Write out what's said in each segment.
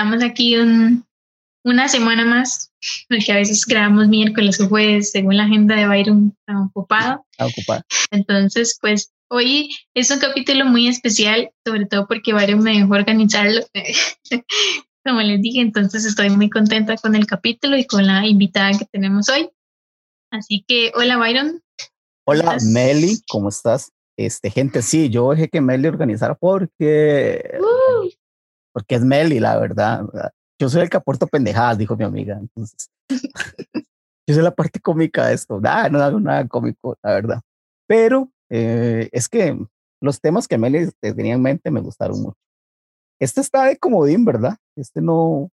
estamos aquí un, una semana más, porque a veces grabamos miércoles o jueves, según la agenda de Byron, está ocupado. Está ocupado. Entonces, pues hoy es un capítulo muy especial, sobre todo porque Byron me dejó organizarlo, como les dije, entonces estoy muy contenta con el capítulo y con la invitada que tenemos hoy. Así que, hola Byron. Hola Meli, ¿cómo estás? Este, gente, sí, yo dejé que Meli organizara porque, porque es Meli, la verdad. Yo soy el que aporto pendejadas, dijo mi amiga. Entonces, yo soy la parte cómica de esto. Nah, no hago nada cómico, la verdad. Pero eh, es que los temas que Meli tenía en mente me gustaron mucho. Este está de comodín, ¿verdad? Este no,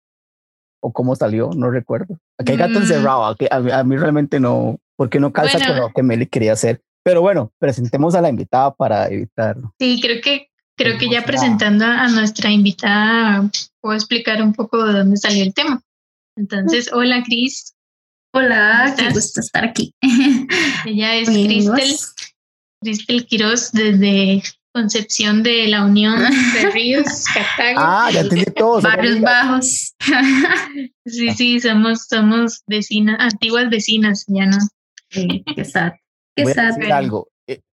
o cómo salió, no recuerdo. Aquí hay gato Mm. encerrado, aquí- a, mí- a mí realmente no, porque no calza Bueno. con lo que Meli quería hacer. Pero bueno, presentemos a la invitada para evitarlo. sí, creo que creo que ya presentando a nuestra invitada puedo explicar un poco de dónde salió el tema. Entonces, hola Cris, Hola, qué gusto estar aquí. ella es. Cristel, Cristel Quiroz desde Concepción de la Unión de Ríos, Cartago. Ah, ya entendí todo. Barrios. Bajos. Sí, sí, somos, somos vecinas, antiguas vecinas, ya no. Sí, qué sad. Qué Voy a decir algo,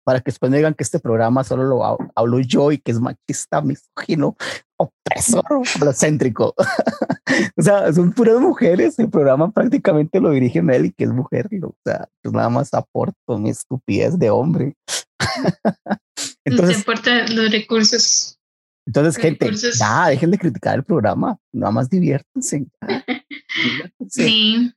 para que después me digan que este programa solo lo hab- hablo yo y que es machista, misógino, opresor, falocéntrico. o sea, son puras mujeres. El programa prácticamente lo dirige Meli, que es mujer. O sea, yo nada más aporto mi estupidez de hombre. Entonces, importa los recursos. entonces, gente, recursos. ya dejen de criticar el programa, nada más diviértanse. Diviértanse. Sí.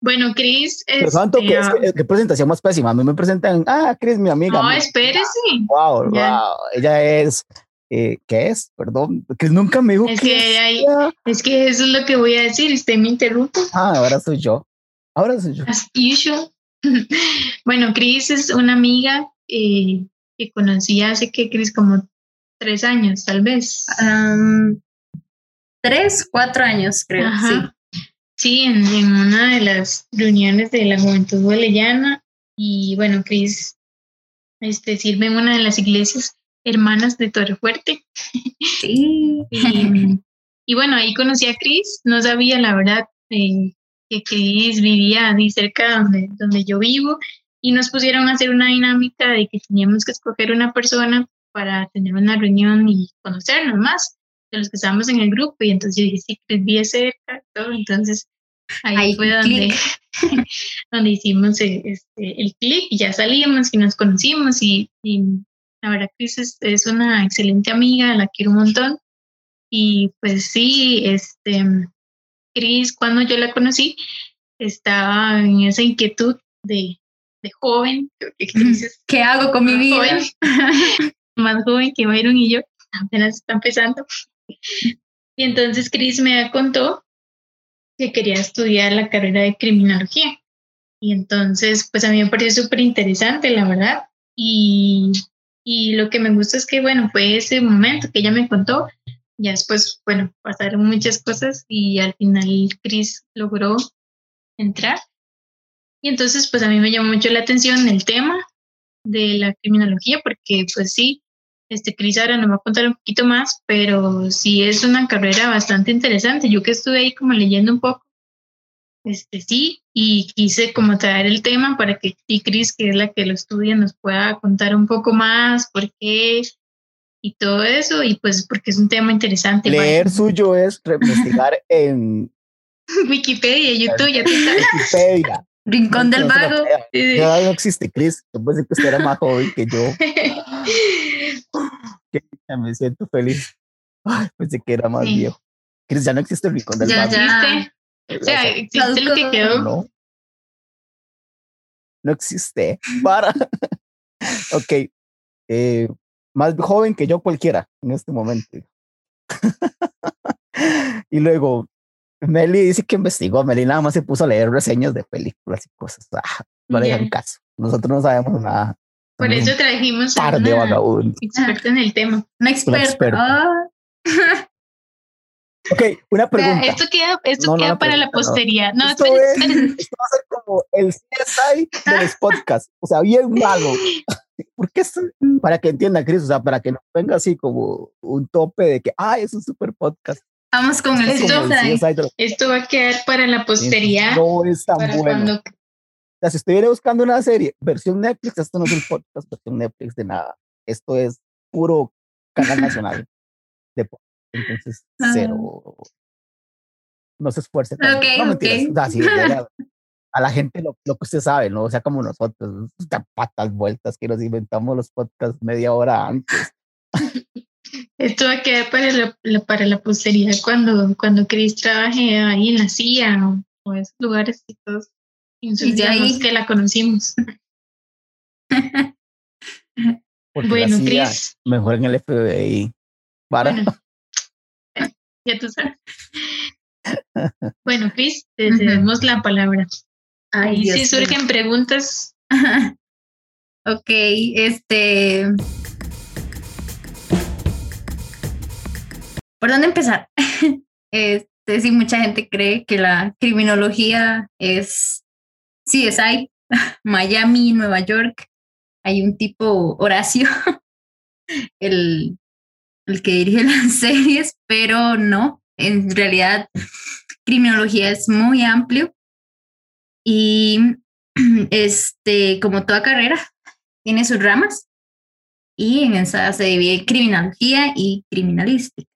Bueno, Cris, Pero santo, este, que, es ah, que- qué presentación más pésima. A mí me presentan, ah, Cris, mi amiga. no, mi- espérese. Wow, wow. Ella es, eh, ¿qué es? Perdón, que nunca me dijo Es que hay-. Es que eso es lo que voy a decir. Usted me interrumpe. Ah, ahora soy yo. Ahora soy yo. As usual. bueno, Cris es una amiga eh, que conocí hace que Cris como tres años, tal vez. Tres, cuatro años, creo. Ajá. Sí. Sí, en, en una de las reuniones de la Juventud Bolellana. Y bueno, Cris este, sirve en una de las iglesias hermanas de Torrefuerte. Sí. Y, y bueno, ahí conocí a Cris. No sabía, la verdad, eh, que Cris vivía ahí cerca donde, donde yo vivo. Y nos pusieron a hacer una dinámica de que teníamos que escoger una persona para tener una reunión y conocernos más de los que estábamos en el grupo. Y entonces yo dije, sí, Cris vive cerca todo. Entonces ahí, Ahí, fue donde, donde hicimos eh, este, el clic y ya salíamos y nos conocimos. Y, y la verdad, Cris es, es una excelente amiga, la quiero un montón. Y pues sí, este, Cris, cuando yo la conocí, estaba en esa inquietud de, de joven, que es ¿Qué hago con mi vida? joven, más joven que Byron y yo, apenas está empezando. Y entonces Cris me contó que quería estudiar la carrera de criminología. Y entonces, pues a mí me pareció súper interesante, la verdad. Y, y lo que me gusta es que, bueno, fue ese momento que ella me contó. Ya después, bueno, pasaron muchas cosas y al final Cris logró entrar. Y entonces, pues a mí me llamó mucho la atención el tema de la criminología, porque pues sí, este Cris ahora nos va a contar un poquito más, pero sí es una carrera bastante interesante. Yo que estuve ahí como leyendo un poco, este sí, y quise como traer el tema para que sí, Cris, que es la que lo estudia, nos pueda contar un poco más por qué y todo eso, y pues porque es un tema interesante. Leer suyo es investigar en Wikipedia, YouTube, ya te sabes. Wikipedia. Rincón del No se lo vago. Sí. Ya no existe Chris. Yo pensé que usted era más joven que yo. Ya me siento feliz. Ay, pensé que era más Sí. viejo. Ya no existe el rincón del Ya, vago. ya. ¿Existe? O sea, existe lo que quedó. No. No existe. Para. ok. Eh, más joven que yo cualquiera en este momento. y luego, Meli dice que investigó. Meli nada más se puso a leer reseñas de películas y cosas. Ah, no le hagan caso. Nosotros no sabemos nada. Por eso trajimos a una experta en el tema. Una experta. Ah, Ok, una O sea, pregunta. esto queda, esto No, queda no, para la pregunta, no. esto, esperen, es- esperen. esto va a ser como el CSI de los podcasts. O sea, bien malo. porque es para que entienda, Cris, o sea, para que no venga así como un tope de que, ah, es un super podcast. Vamos con el Es Esto- CSI Esto va a quedar para la posteridad. No es tan para bueno. cuando sea, si estuviera buscando una serie, versión Netflix, esto no es un podcast, versión Netflix de nada. Esto es puro canal nacional de podcast. Entonces, Ah. cero. No se esfuerce. tanto. No, mentiras. ok. O sea, sí, llega a la gente lo, lo que usted sabe, ¿no? O sea, como nosotros, patas vueltas que nos inventamos los podcasts media hora antes. Esto va a quedar para la, la- para la posteridad cuando, cuando Chris trabaje ahí en la CIA o, o esos lugares y todos. Y de ahí- que la conocimos. Porque Bueno, Chris, mejor en el FBI. Para, bueno, ya tú sabes. Bueno, Chris, te cedemos la palabra. Ay, si mío. surgen preguntas, ok, este. ¿Por dónde empezar? Este, sí, mucha gente cree que la criminología es CSI, Miami, Nueva York. Hay un tipo Horacio, el, el que dirige las series, pero no. En realidad, criminología es muy amplio y este, como toda carrera, tiene sus ramas y en esa se divide criminología y criminalística.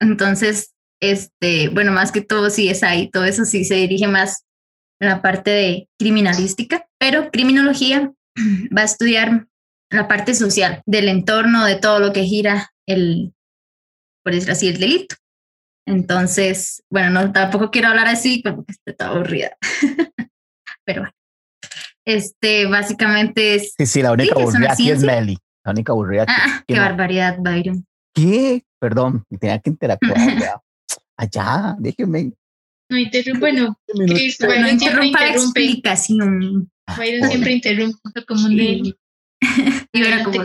Entonces, este, bueno, más que todo sí es ahí, todo eso sí se dirige más en la parte de criminalística, pero criminología va a estudiar la parte social del entorno, de todo lo que gira el, por decirlo así, el delito. Entonces, bueno, no, tampoco quiero hablar así como que esté toda aburrida. Pero bueno, este, básicamente es... sí, sí, la única Sí, aburrida aquí es. Meli. La única aburrida aquí. Ah, qué no- barbaridad, Byron. ¿Qué? Perdón, tenía que interactuar. Allá, déjeme. No un minuto. Chris, Bueno, Byron siempre interrumpa la interrumpe. explicación. Byron siempre interrumpe como un Y, de y bueno, como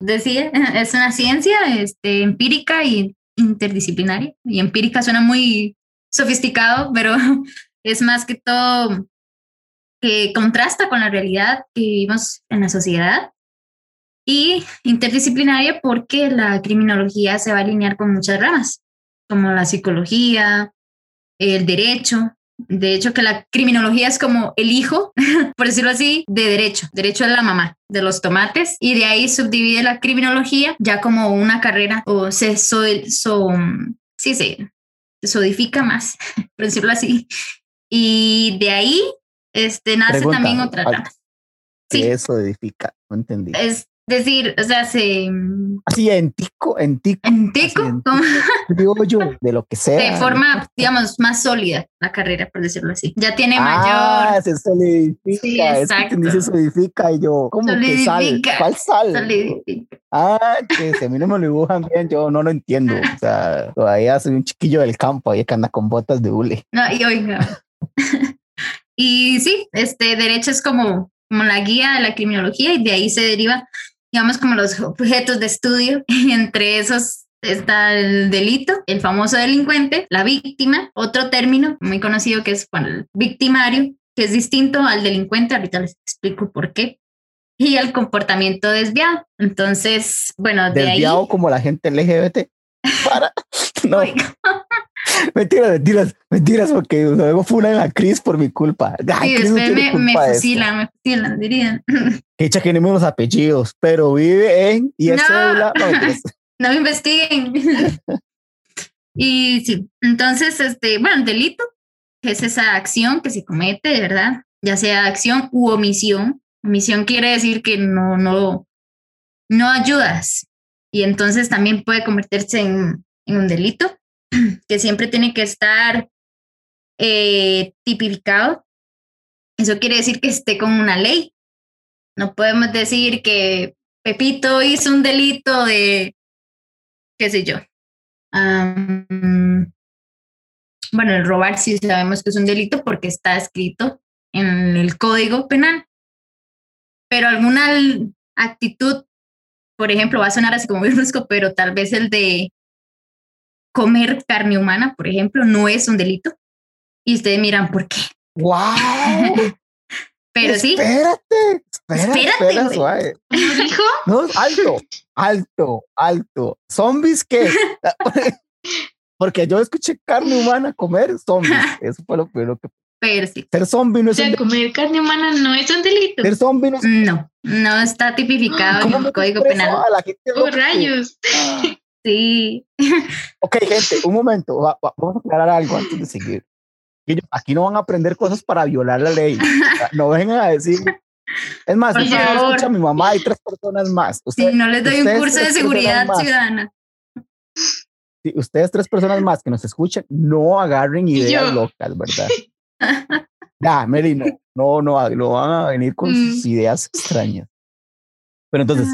decía, es una ciencia este, empírica y interdisciplinaria. Y empírica suena muy sofisticado, pero es más que todo que contrasta con la realidad que vivimos en la sociedad. Y interdisciplinaria porque la criminología se va a alinear con muchas ramas, como la psicología, el derecho. De hecho, que la criminología es como el hijo, por decirlo así, de derecho. Derecho es la mamá de los tomates y de ahí subdivide la criminología ya como una carrera o se so, so- sí, se, solidifica más, por decirlo así. Y de ahí este, nace Pregunta, también otra rama. Sí. Eso edifica, no entendí. Es decir, o sea, se Así en tico, en tico, en teco, en criollo, de lo que sea. de forma, digamos, más sólida la carrera, por decirlo así. Ya tiene Ah, mayor se solidifica. Sí, es que se exacto. solidifica y yo, ¿cómo que sal? Solidifica, ¿Cuál sal? solidifica. Ah, que si a mí no me lo dibujan bien, yo no lo entiendo. O sea, todavía soy un chiquillo del campo ahí que anda con botas de hule. No, y oiga. y sí, este derecho es como, como la guía de la criminología y de ahí se deriva, digamos, como los objetos de estudio. Entre esos está el delito, el famoso delincuente, la víctima, otro término muy conocido que es bueno, el victimario, que es distinto al delincuente. Ahorita les explico por qué. Y el comportamiento desviado. Entonces, bueno, de Desviado ahí. como la gente LGBT. Para. No, mentiras, mentiras, mentiras, porque luego fue una en la Cris por mi culpa. Ay, no después me, me culpa fusilan, me fusilan, dirían. Que echa que no los apellidos, pero vive en y es No. cédula. No, no me investiguen. y sí, entonces, este, bueno, delito, que es esa acción que se comete, de verdad, ya sea acción u omisión. Omisión quiere decir que no, no, no ayudas. Y entonces también puede convertirse en, en un delito, que siempre tiene que estar eh, tipificado. Eso quiere decir que esté con una ley. No podemos decir que Pepito hizo un delito de, qué sé yo. Bueno, el robar sí sabemos que es un delito porque está escrito en el Código Penal. Pero alguna actitud, por ejemplo, va a sonar así como brusco, pero tal vez el de comer carne humana, por ejemplo, no es un delito. Y ustedes miran por qué. ¡Wow! Pero sí. Espérate, espérate, Espérate, espera, suave. No, alto, alto, alto. ¿Zombies qué? Porque yo escuché carne humana comer zombies. Eso fue lo primero que. Pero sí. Ser zombie no O es un sea, comer carne humana no es un delito. Ser zombie no es No, no está tipificado en ¿Cómo el Código Penal. ¡Oh, rayos! Sí. Ok, gente, un momento. va- va- vamos a aclarar algo antes de seguir. Aquí no van a aprender cosas para violar la ley. No vengan a decir. Es más, si no escucha a mi mamá y tres personas más. Si no les doy un curso de seguridad ciudadana. si ustedes tres personas más que nos escuchan, no agarren ideas locas, ¿verdad? Ya, Mary, no, no, no, no van a venir con sus Mm. ideas extrañas. Pero entonces,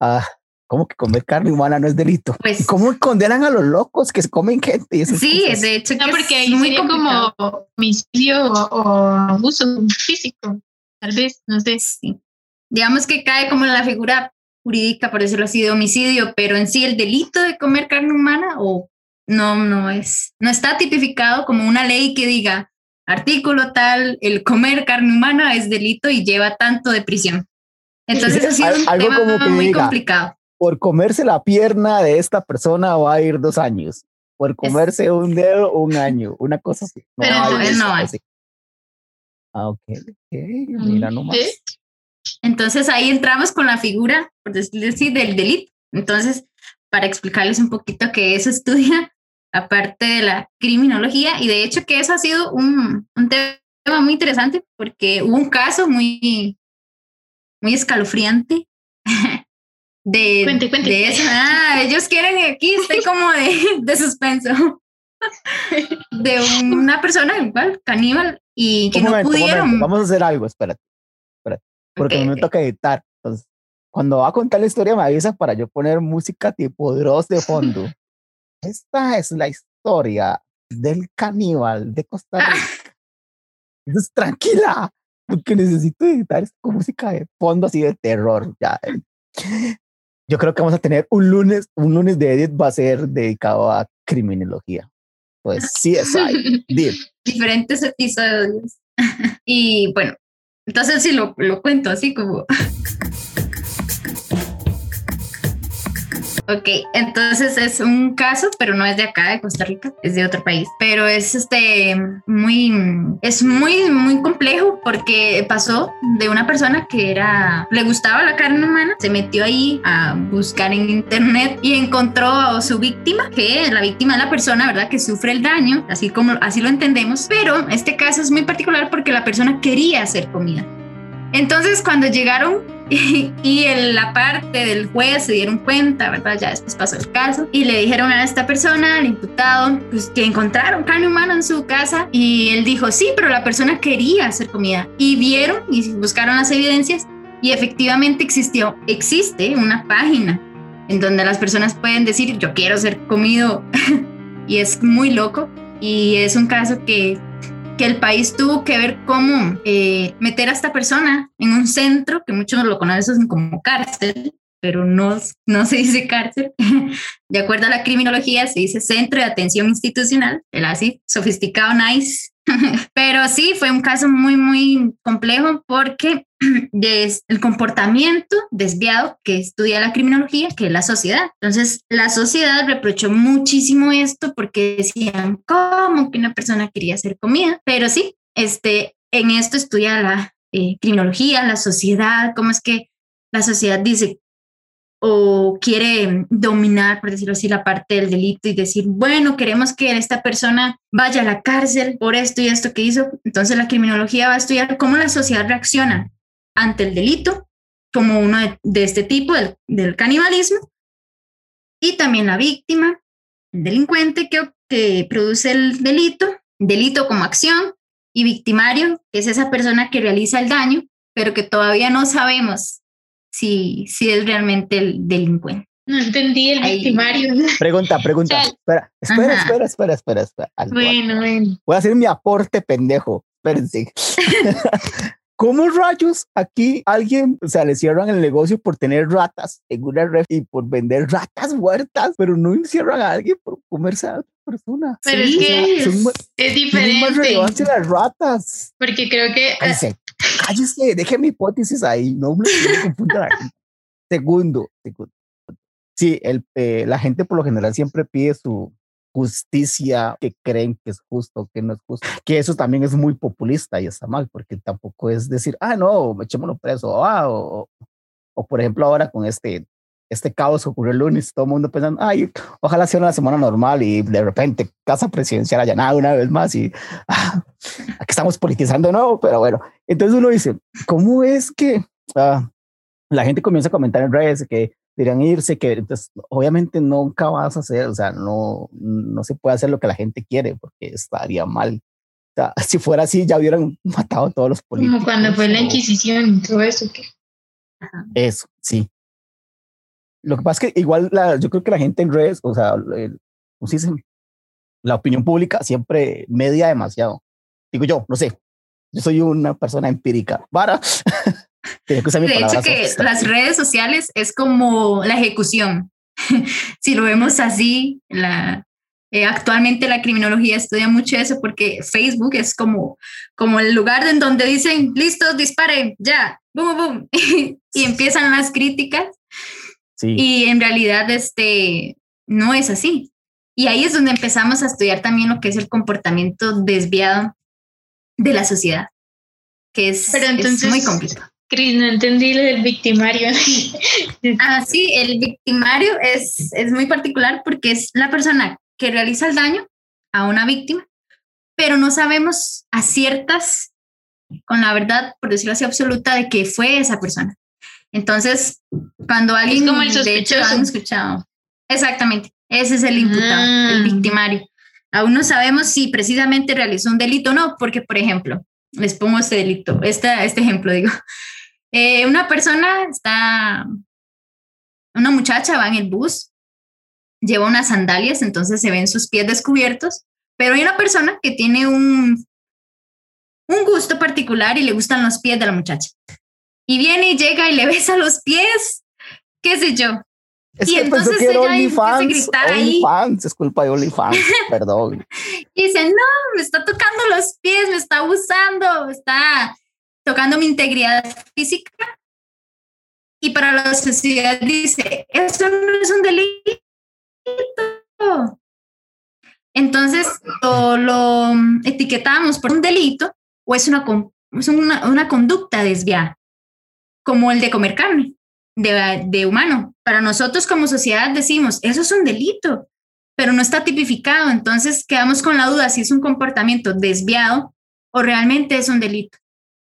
ah, ¿cómo que comer carne humana no es delito? Pues ¿Y cómo condenan a los locos que se comen gente? y esas sí, cosas? de hecho No, que porque es muy sería complicado. como homicidio o, o abuso físico. Tal vez, no sé. Sí. Digamos que cae como en la figura jurídica, por decirlo así, de homicidio, pero en sí el delito de comer carne humana o no, no es, no está tipificado como una ley que diga artículo tal, el comer carne humana es delito y lleva tanto de prisión. Entonces ha sido un Algo tema como que muy diga, complicado. Por comerse la pierna de esta persona va a ir dos años. Por comerse un dedo, un año. Una cosa así. No Pero entonces eso, no así. Ah, ok. ok, Mira nomás. ¿Eh? Entonces ahí entramos con la figura, por decirlo así, del delito. Entonces, para explicarles un poquito que eso estudia, aparte de la criminología, y de hecho que eso ha sido un, un tema muy interesante porque hubo un caso muy, muy escalofriante de, Cuente, cuente. de eso. Ah, ellos quieren, aquí estoy como de, de suspenso. De una persona igual, caníbal, y que Un no momento, pudieron. Vamos a hacer algo, espérate. espérate, Porque Ok, me toca editar. Entonces, cuando va a contar la historia, me avisa para yo poner música tipo Dross de fondo. Esta es la historia del caníbal de Costa Ah. Rica. Entonces, tranquila, porque necesito editar con música de fondo así de terror. Ya. Yo creo que vamos a tener un lunes, un lunes de edit va a ser dedicado a criminología. Pues sí, es diferentes episodios. y bueno, entonces sí lo, lo cuento así como... Ok, entonces es un caso, pero no es de acá, de Costa Rica, es de otro país. Pero es este muy, es muy, muy complejo porque pasó de una persona que era, le gustaba la carne humana, se metió ahí a buscar en internet y encontró a su víctima, que la víctima es la persona, ¿verdad?, que sufre el daño, así como así lo entendemos. Pero este caso es muy particular porque la persona quería hacer comida. Entonces, cuando llegaron y, en la parte del juez se dieron cuenta, ¿verdad? Ya después pasó el caso. Y le dijeron a esta persona, al imputado, pues que encontraron carne humana en su casa. Y él dijo, sí, pero la persona quería hacer comida y vieron y buscaron las evidencias. Y efectivamente existió, existe una página en donde las personas pueden decir, yo quiero ser comido y es muy loco. Y es un caso que que el país tuvo que ver cómo eh, meter a esta persona en un centro, que muchos lo conocen como cárcel, pero no, no se dice cárcel. De acuerdo a la criminología, se dice centro de atención institucional, el así, sofisticado, nice. Pero sí, fue un caso muy, muy complejo porque des- el comportamiento desviado que estudia la criminología, que es la sociedad. Entonces, la sociedad reprochó muchísimo esto porque decían, ¿cómo que una persona quería hacer comida? Pero sí, este, en esto estudia la eh, criminología, la sociedad, cómo es que la sociedad dice o quiere dominar, por decirlo así, la parte del delito y decir, bueno, queremos que esta persona vaya a la cárcel por esto y esto que hizo. Entonces la criminología va a estudiar cómo la sociedad reacciona ante el delito, como uno de, de este tipo, del, del canibalismo, y también la víctima, el delincuente que, que produce el delito, delito como acción, y victimario, que es esa persona que realiza el daño, pero que todavía no sabemos si, si es realmente el delincuente. No entendí el Ahí. victimario. Pregunta, pregunta. Espera, espera, espera, espera, espera, espera. Bueno, bueno. Voy a hacer mi aporte pendejo. Espérense. ¿Cómo rayos aquí alguien, o sea, le cierran el negocio por tener ratas en una red y por vender ratas muertas, pero no encierran a alguien por comerse a otra persona? Pero Sí, es que son, ma- es tienen más diferente. relevancia las ratas. Porque creo que Cállese, cállese, deje mi hipótesis ahí, no me confunda. Segundo, segundo. Sí, el, eh, la gente por lo general siempre pide su justicia que creen que es justo, que no es justo, que eso también es muy populista y está mal, porque tampoco es decir, ah, no, echémoslo preso, ah, o, o por ejemplo ahora con este este caos que ocurrió el lunes, todo el mundo pensando, ay, ojalá sea una semana normal y de repente casa presidencial allanada una vez más y ah, aquí estamos politizando de pero bueno, entonces uno dice, ¿cómo es que ah, la gente comienza a comentar en redes que deberían irse, que entonces obviamente nunca vas a hacer, o sea, no, no se puede hacer lo que la gente quiere porque estaría mal. O sea, si fuera así, ya hubieran matado a todos los políticos. Como cuando fue la Inquisición y todo eso. Que... Eso, sí. Lo que pasa es que igual la, yo creo que la gente en redes, o sea, el, la opinión pública siempre media demasiado. Digo yo, no sé, yo soy una persona empírica. Para. de hecho, que las redes sociales es como la ejecución. si lo vemos así, la, eh, actualmente la criminología estudia mucho eso porque Facebook es como, como el lugar en donde dicen, listo, disparen, ya, boom, boom, y empiezan las críticas y en realidad este, no es así. Y ahí es donde empezamos a estudiar también lo que es el comportamiento desviado de la sociedad, que es, Pero entonces, muy complicado. Cris, no entendí el del victimario. ah, sí, el victimario es, es muy particular porque es la persona que realiza el daño a una víctima, pero no sabemos a ciertas, con la verdad, por decirlo así, absoluta, de que fue esa persona. Entonces, cuando alguien... Es como el sospechoso. escuchado. Exactamente, ese es el imputado, el ah. victimario. Aún no sabemos si precisamente realizó un delito o no, porque, por ejemplo, les pongo este delito, este, este ejemplo, digo. Eh, una persona está, una muchacha va en el bus, lleva unas sandalias, entonces se ven sus pies descubiertos, pero hay una persona que tiene un, un gusto particular y le gustan los pies de la muchacha y viene y llega y le besa los pies, qué sé yo. y entonces ella empieza a gritar ahí. es culpa de OnlyFans, perdón. y dice, no, me está tocando los pies, me está abusando, me está tocando mi integridad física. Y para la sociedad dice, eso no es un delito. Entonces, o lo etiquetamos por un delito o es una, es una, una conducta desviada como el de comer carne de, humano. Para nosotros como sociedad decimos, eso es un delito, pero no está tipificado. Entonces quedamos con la duda si es un comportamiento desviado o realmente es un delito.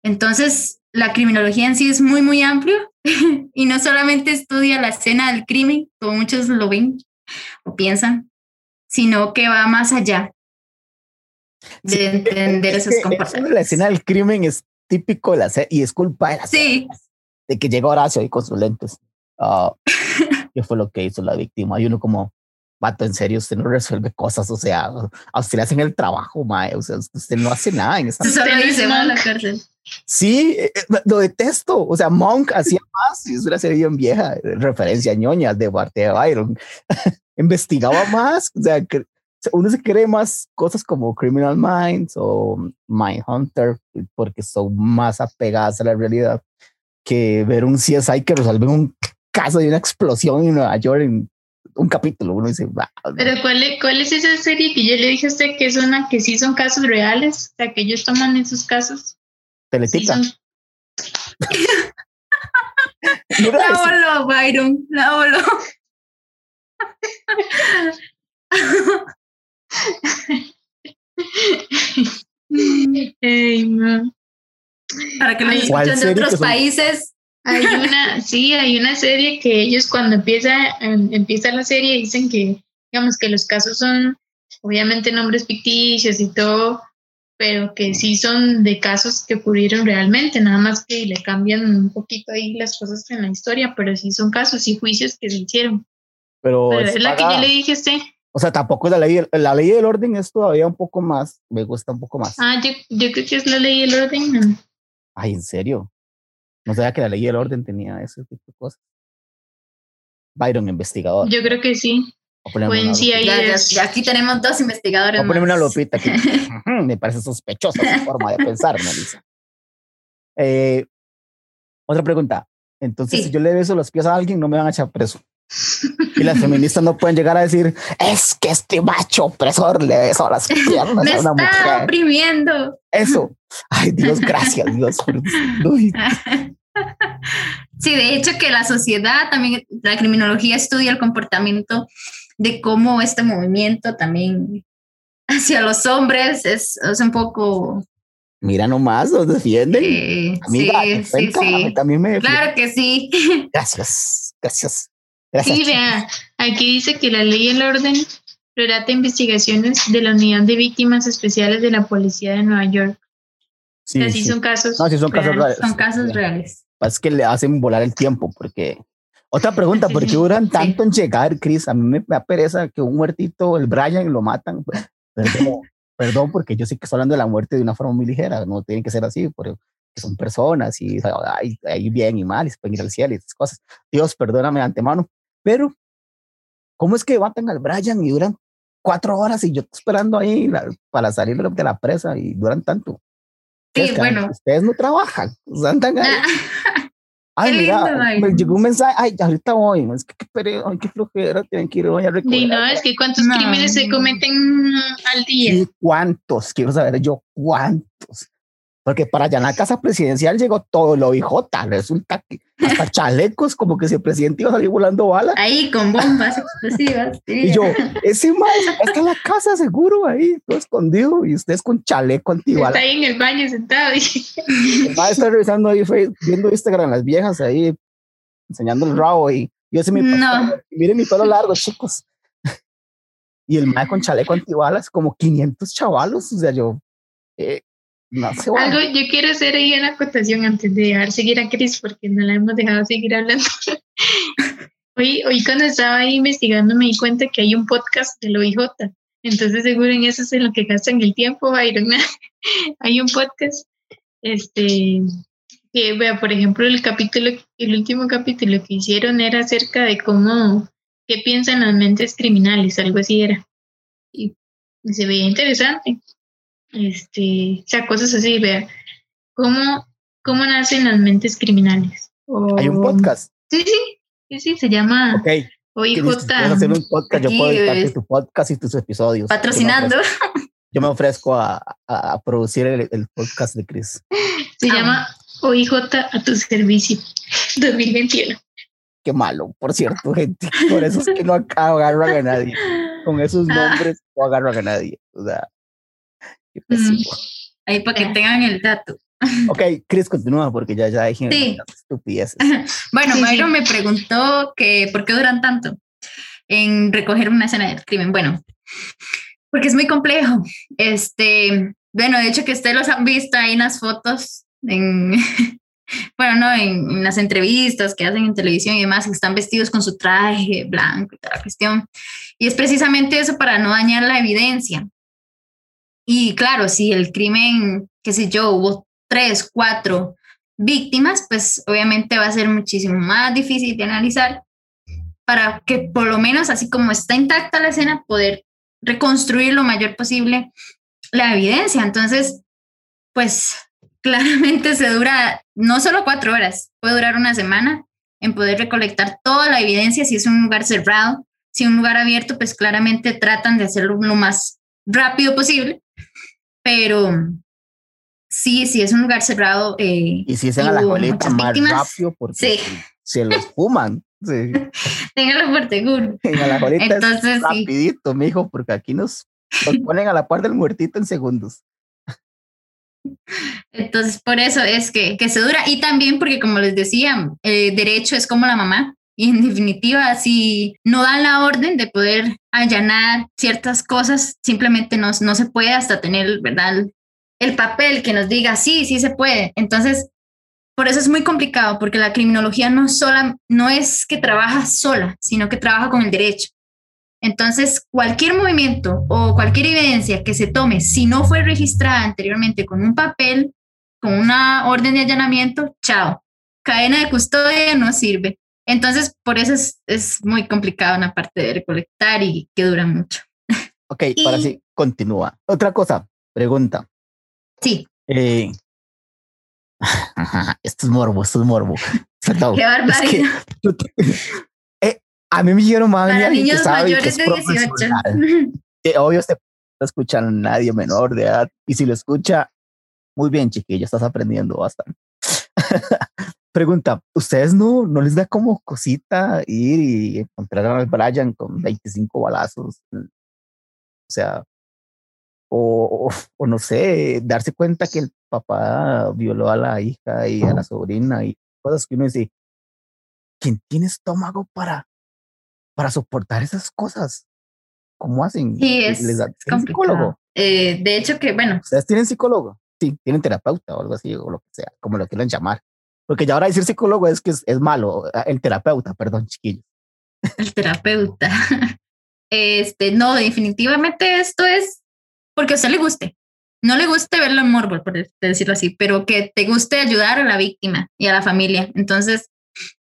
Entonces, la criminología en sí es muy, muy amplio y no solamente estudia la escena del crimen, como muchos lo ven o piensan, sino que va más allá de entender esos comportamientos. La escena del crimen es típico de la y es culpa de la Sí, de que llega Horacio ahí con sus lentes. Uh, ¿Qué fue lo que hizo la víctima? Y uno como, vato, en serio, usted no resuelve cosas, o sea, a usted le hacen el trabajo, mae, o sea, usted no hace nada en esa Solo dice va a la cárcel. Sí, eh, eh, lo detesto. O sea, Monk hacía más, es una serie bien vieja, referencia ñoña de parte de Byron. Investigaba más, o sea, uno se cree más cosas como Criminal Minds o Mind Hunter porque son más apegadas a la realidad que ver un CSI que resuelve un caso de una explosión en Nueva York en un capítulo. Uno dice, Pero ¿cuál ¿cuál es esa serie que yo le dije a usted que es una que sí son casos reales? O sea, que ellos toman esos casos. Teletica. Sí la Byron, la hey, man. Para que nos escuchen de otros países. Hay una, sí, hay una serie que ellos cuando empieza, em, empieza la serie dicen que, digamos, que los casos son obviamente nombres ficticios y todo, pero que sí son de casos que ocurrieron realmente, nada más que le cambian un poquito ahí las cosas en la historia, pero sí son casos y juicios que se hicieron. Pero, es, la que yo le dije a usted. O sea, tampoco es la ley, la ley del orden es todavía un poco más, me gusta un poco más. Ah, yo, yo creo que es la ley del orden. Ay, ¿en serio? No sabía que la ley del orden tenía ese tipo de cosas. Byron, investigador. Yo creo que sí. Pues sí, ya, ya, aquí tenemos dos investigadores. Ponerme una lopita aquí. Me parece sospechosa su forma de pensar, Melissa. Eh, otra pregunta. Entonces, si yo le beso los pies a alguien, no me van a echar preso. Y las feministas no pueden llegar a decir, es que este macho opresor le besó las piernas Me a una está mujer. oprimiendo. Eso. Ay, Dios, gracias, Dios. Uy, Sí, de hecho que la sociedad también, la criminología estudia el comportamiento de cómo este movimiento también hacia los hombres es, es un poco... Mira nomás, nos defienden. eh, Amiga, sí, sí, defensa, a mí sí. también me defienden. Claro que sí. Gracias, gracias. Gracias. Sí, vea, aquí dice que la ley y el orden relata investigaciones de la Unidad de Víctimas Especiales de la Policía de Nueva York. Sí, Así sí. son casos. No, sí son casos reales. reales. Son casos reales. Es que le hacen volar el tiempo, porque... Otra pregunta, Sí, ¿por qué sí. duran tanto en llegar, Chris? A mí me da pereza que un muertito, el Brian, lo matan. Perdón, perdón, porque yo sé que estoy hablando de la muerte de una forma muy ligera, no tiene que ser así, porque son personas y hay, hay bien y mal, y se pueden ir al cielo y esas cosas. Dios, perdóname de antemano, pero ¿cómo es que matan al Brian y duran cuatro horas y yo estoy esperando ahí la- para salir de la presa y duran tanto? Sí, bueno. Ustedes no trabajan, andan ahí. Ay, Qué mira, lindo, me llegó un mensaje, ay, ya ahorita voy, es que qué pereza, ay, qué flojera, tienen que ir hoy a recoger. Sí, no, es que cuántos No. crímenes se cometen al día. Sí, ¿Cuántos? Quiero saber yo cuántos. Porque para allá en la casa presidencial llegó todo lo IJ. Resulta que hasta chalecos, como que si el presidente iba a salir volando bala. Ahí con bombas explosivas. Y yo, ese más está en la casa seguro ahí, todo escondido. Y ustedes con chaleco Está antibala. ahí en el baño sentado. y- está revisando ahí, viendo Instagram, las viejas ahí, enseñando el rabo. Y yo sé mi No. miren mi pelo largo, chicos. Y el mae con chaleco antibalas, como 500 chavalos. O sea, yo, eh, no sé, bueno. Algo, yo quiero hacer ahí una acotación antes de dejar seguir a Cris porque no la hemos dejado seguir hablando. hoy, hoy cuando estaba ahí investigando me di cuenta que hay un podcast de lo IJ. Entonces seguro en eso es en lo que gastan el tiempo, Byron. hay un podcast, este, que vea, por ejemplo, el capítulo, el último capítulo que hicieron era acerca de cómo, qué piensan las mentes criminales, algo así era. Y se veía interesante este, o sea, cosas así, vea, cómo, cómo nacen las mentes criminales. O- Hay un podcast. Sí, sí, sí, sí, se llama Ok. OIJ. Si hacer un podcast, yo puedo editarte es- tu podcast y tus episodios. Patrocinando. Yo me ofrezco, a, a- producir el, el podcast de Chris. Se Ah. llama OIJ a tu servicio 2021. Qué malo, por cierto, gente. Por eso es que no agarran a nadie. Con esos Ah. nombres no agarran a nadie. O sea, qué pésimo. Ahí para que tengan el dato. Ok, Chris, continúa porque ya, ya dije Sí. estupideces. Bueno, Sí, Byron sí. me preguntó que por qué duran tanto en recoger una escena del crimen. Bueno, porque es muy complejo. Este, bueno, de hecho que ustedes los han visto ahí en las fotos, en, bueno, no, en, en las entrevistas que hacen en televisión y demás, que están vestidos con su traje blanco y toda la cuestión. Y es precisamente eso para no dañar la evidencia. Y claro, si el crimen, qué sé yo, hubo tres, cuatro víctimas, pues obviamente va a ser muchísimo más difícil de analizar para que por lo menos así como está intacta la escena, poder reconstruir lo mayor posible la evidencia. Entonces, pues claramente se dura no solo cuatro horas, puede durar una semana en poder recolectar toda la evidencia si es un lugar cerrado, si es un lugar abierto, pues claramente tratan de hacerlo lo más rápido posible, pero sí, si es un lugar cerrado, eh, Y si es en muchas más víctimas, rápido porque sí. se los fuman. Sí. téngalo por seguro. En la colita Entonces, es sí. rapidito, mijo, porque aquí nos, nos ponen a la par del muertito en segundos. Entonces, por eso es que, que se dura. Y también porque, como les decía, el derecho es como la mamá. Y en definitiva, si no dan la orden de poder allanar ciertas cosas, simplemente no, no se puede hasta tener, ¿verdad? El, el papel que nos diga, sí, sí se puede. Entonces, por eso es muy complicado, porque la criminología no, sola, no es que trabaja sola, sino que trabaja con el derecho. Entonces, cualquier movimiento o cualquier evidencia que se tome, si no fue registrada anteriormente con un papel, con una orden de allanamiento, chao. Cadena de custodia no sirve. Entonces, por eso es, es muy complicado una parte de recolectar y que dura mucho. Ok, para Y- sí, continúa. Otra cosa, pregunta. Sí, Eh, esto es morbo, esto es morbo. Qué barbaridad. Eh, a mí me dijeron más Para niños mayores de 18. Que obvio, este no escucha a nadie menor de edad. Y si lo escucha, muy bien, chiquillo, estás aprendiendo bastante. Pregunta, ¿ustedes no, no les da como cosita ir y encontrar al Brian con 25 balazos? O sea, o, o, no sé, darse cuenta que el papá violó a la hija y a la sobrina y cosas que uno dice, ¿quién tiene estómago para, para soportar esas cosas? ¿Cómo hacen? Sí, es, ¿Les da, psicólogo? Eh, de hecho que, bueno. ¿Ustedes tienen psicólogo? Sí, tienen terapeuta o algo así, o lo que sea, como lo quieran llamar. Porque ya ahora decir psicólogo es que es, es malo, el terapeuta, perdón, chiquillo. El terapeuta. Este, no, definitivamente esto es porque a usted le guste. No le guste verlo en morbo, por decirlo así, pero que te guste ayudar a la víctima y a la familia. Entonces,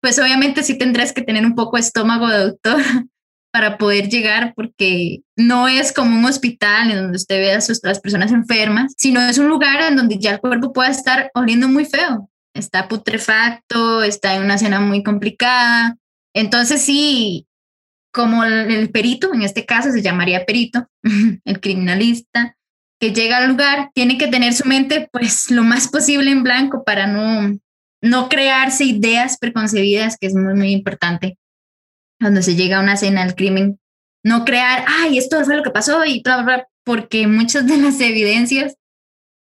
pues obviamente sí tendrás que tener un poco de estómago de doctor para poder llegar, porque no es como un hospital en donde usted ve a, las personas enfermas, sino es un lugar en donde ya el cuerpo puede estar oliendo muy feo. Está putrefacto, está en una escena muy complicada. Entonces sí, como el, perito, en este caso se llamaría perito, el criminalista, que llega al lugar, tiene que tener su mente pues lo más posible en blanco para no, no crearse ideas preconcebidas, que es muy, muy importante cuando se llega a una escena del crimen. No crear, ay, esto fue lo que pasó y bla, bla, porque muchas de las evidencias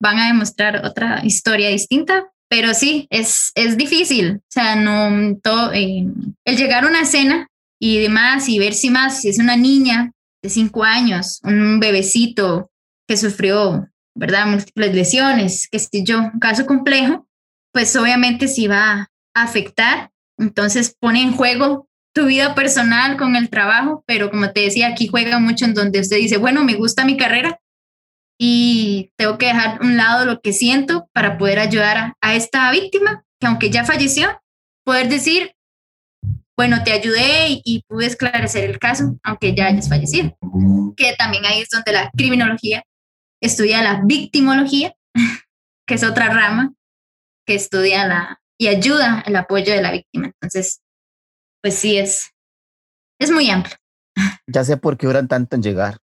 van a demostrar otra historia distinta, pero sí, es, es difícil. O sea, no, todo, eh, el llegar a una escena y demás, y ver si más, si es una niña de cinco años, un bebecito que sufrió, ¿verdad? Múltiples lesiones, que si yo, un caso complejo, pues obviamente sí va a afectar. Entonces pone en juego tu vida personal con el trabajo, pero como te decía, aquí juega mucho en donde usted dice, bueno, me gusta mi carrera y tengo que dejar un lado lo que siento para poder ayudar a, a esta víctima, que aunque ya falleció, poder decir, bueno, te ayudé y, pude esclarecer el caso, aunque ya hayas fallecido. Que también ahí es donde la criminología estudia la victimología, que es otra rama que estudia la y ayuda el apoyo de la víctima. Entonces, pues sí, es, es muy amplio. Ya sé por qué duran tanto en llegar.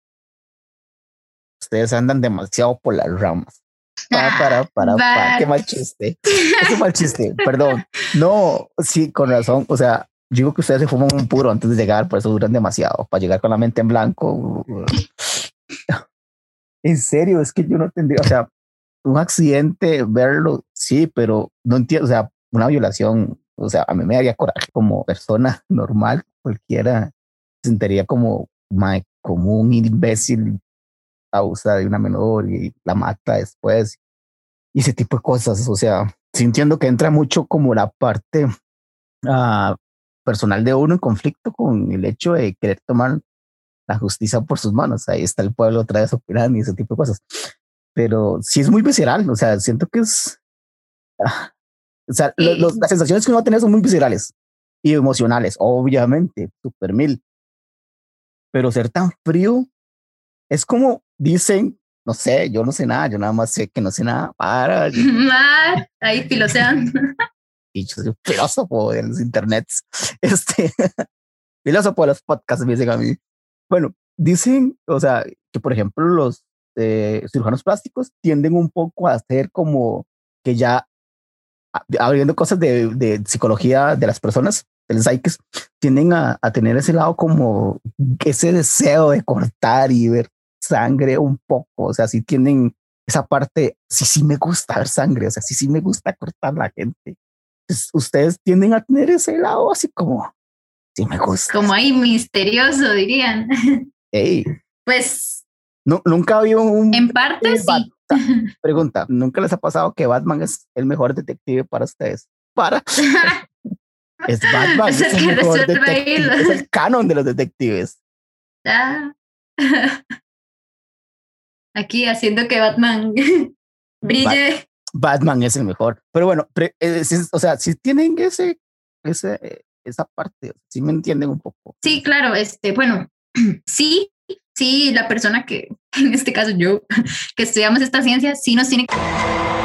Ustedes andan demasiado por las ramas. Para, para, para, para, qué mal chiste. Qué mal chiste, perdón. No, sí, con razón. O sea, digo que ustedes se fuman un puro antes de llegar, por eso duran demasiado, para llegar con la mente en blanco. en serio, es que yo no tendría, o sea, un accidente, verlo, sí, pero no entiendo, o sea, una violación, o sea, a mí me daría coraje como persona normal, cualquiera sentiría como, como un imbécil abusa de una menor y la mata después y ese tipo de cosas, o sea, sintiendo que entra mucho como la parte uh, personal de uno en conflicto con el hecho de querer tomar la justicia por sus manos. Ahí está el pueblo otra vez opinando y ese tipo de cosas. Pero sí es muy visceral, o sea, siento que es... Ah, o sea, las sensaciones que uno va a tener son muy viscerales y emocionales, obviamente, super mil. Pero ser tan frío es como dicen, no sé, yo no sé nada, yo nada más sé que no sé nada. Para. ahí filosean. y yo soy filósofo de los internets, este, filósofo de los podcasts, me dicen a mí. Bueno, dicen, o sea, que por ejemplo los eh, cirujanos plásticos tienden un poco a hacer como que ya abriendo cosas de, de, psicología de las personas, de los psiques, tienden a, a, tener ese lado como ese deseo de cortar y ver sangre un poco, o sea, si tienen esa parte, sí, sí me gusta ver sangre, o sea, sí, sí me gusta cortar la gente. Pues, ustedes tienden a tener ese lado así como, sí me gusta. Como ahí misterioso, dirían. Hey. Pues. No, nunca había un. En parte sí. Pregunta: ¿nunca les ha pasado que Batman es el mejor detective para ustedes? Para. es Batman. es, el mejor detective, es el canon de los detectives. Ah. Aquí haciendo que Batman brille. Batman es el mejor. Pero bueno, eh, o sea, si tienen ese, ese, esa parte, si me entienden un poco. Sí, claro, este, bueno, sí, sí, la persona que, en este caso yo, que estudiamos esta ciencia, sí nos tiene que